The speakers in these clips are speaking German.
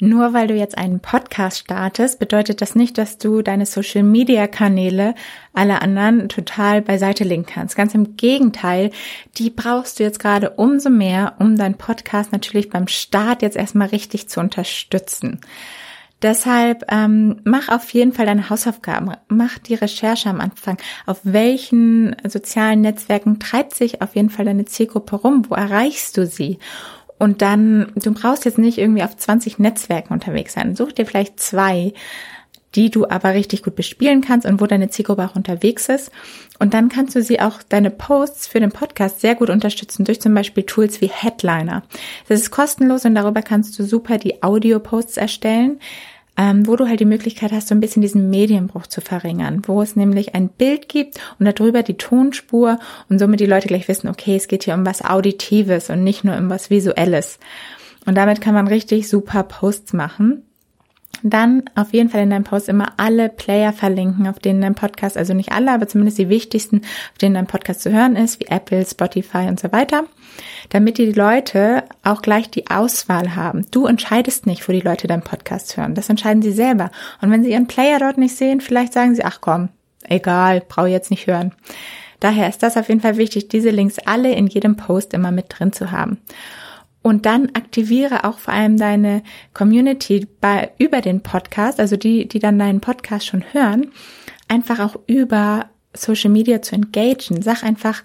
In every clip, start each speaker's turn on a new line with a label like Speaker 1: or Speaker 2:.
Speaker 1: Nur weil du jetzt einen Podcast startest, bedeutet das nicht, dass du deine Social-Media-Kanäle alle anderen total beiseite legen kannst. Ganz im Gegenteil, die brauchst du jetzt gerade umso mehr, um deinen Podcast natürlich beim Start jetzt erstmal richtig zu unterstützen. Deshalb ähm, mach auf jeden Fall deine Hausaufgaben, mach die Recherche am Anfang. Auf welchen sozialen Netzwerken treibt sich auf jeden Fall deine Zielgruppe rum? Wo erreichst du sie? Und dann, du brauchst jetzt nicht irgendwie auf 20 Netzwerken unterwegs sein. Such dir vielleicht zwei, die du aber richtig gut bespielen kannst und wo deine Zielgruppe auch unterwegs ist. Und dann kannst du sie auch deine Posts für den Podcast sehr gut unterstützen durch zum Beispiel Tools wie Headliner. Das ist kostenlos und darüber kannst du super die Audio-Posts erstellen ähm, wo du halt die Möglichkeit hast, so ein bisschen diesen Medienbruch zu verringern, wo es nämlich ein Bild gibt und darüber die Tonspur und somit die Leute gleich wissen, okay, es geht hier um was Auditives und nicht nur um was Visuelles. Und damit kann man richtig super Posts machen. Dann auf jeden Fall in deinem Post immer alle Player verlinken, auf denen dein Podcast, also nicht alle, aber zumindest die wichtigsten, auf denen dein Podcast zu hören ist, wie Apple, Spotify und so weiter, damit die Leute auch gleich die Auswahl haben. Du entscheidest nicht, wo die Leute deinen Podcast hören. Das entscheiden sie selber. Und wenn sie ihren Player dort nicht sehen, vielleicht sagen sie, ach komm, egal, brauche jetzt nicht hören. Daher ist das auf jeden Fall wichtig, diese Links alle in jedem Post immer mit drin zu haben. Und dann aktiviere auch vor allem deine Community bei, über den Podcast, also die, die dann deinen Podcast schon hören, einfach auch über Social Media zu engagen. Sag einfach,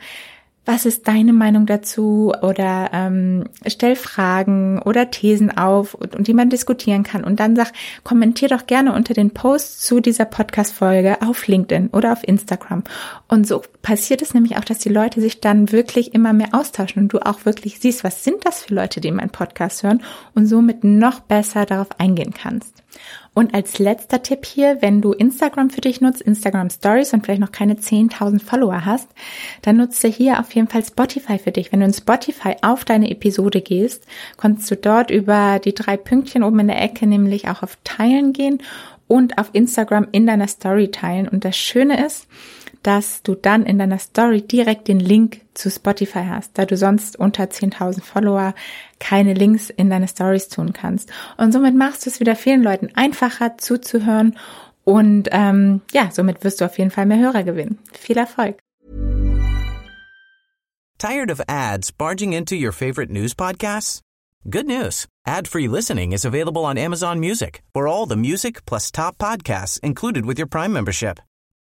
Speaker 1: was ist deine Meinung dazu oder ähm, stell Fragen oder Thesen auf und, die man diskutieren kann und dann sag, kommentier doch gerne unter den Posts zu dieser Podcast-Folge auf LinkedIn oder auf Instagram. Und so passiert es nämlich auch, dass die Leute sich dann wirklich immer mehr austauschen und du auch wirklich siehst, was sind das für Leute, die meinen Podcast hören und somit noch besser darauf eingehen kannst. Und als letzter Tipp hier, wenn du Instagram für dich nutzt, Instagram Stories und vielleicht noch keine 10.000 Follower hast, dann nutze hier auf jeden Fall Spotify für dich. Wenn du in Spotify auf deine Episode gehst, kannst du dort über die drei Pünktchen oben in der Ecke nämlich auch auf Teilen gehen und auf Instagram in deiner Story teilen. Und das Schöne ist, dass du dann in deiner Story direkt den Link zu Spotify hast, da du sonst unter 10.000 Follower keine Links in deine Stories tun kannst. Und somit machst du es wieder vielen Leuten einfacher zuzuhören und ähm, ja, somit wirst du auf jeden Fall mehr Hörer gewinnen. Viel Erfolg!
Speaker 2: Tired of ads barging into your favorite news podcasts? Good news! Ad-free listening is available on Amazon Music for all the music plus top podcasts included with your Prime membership.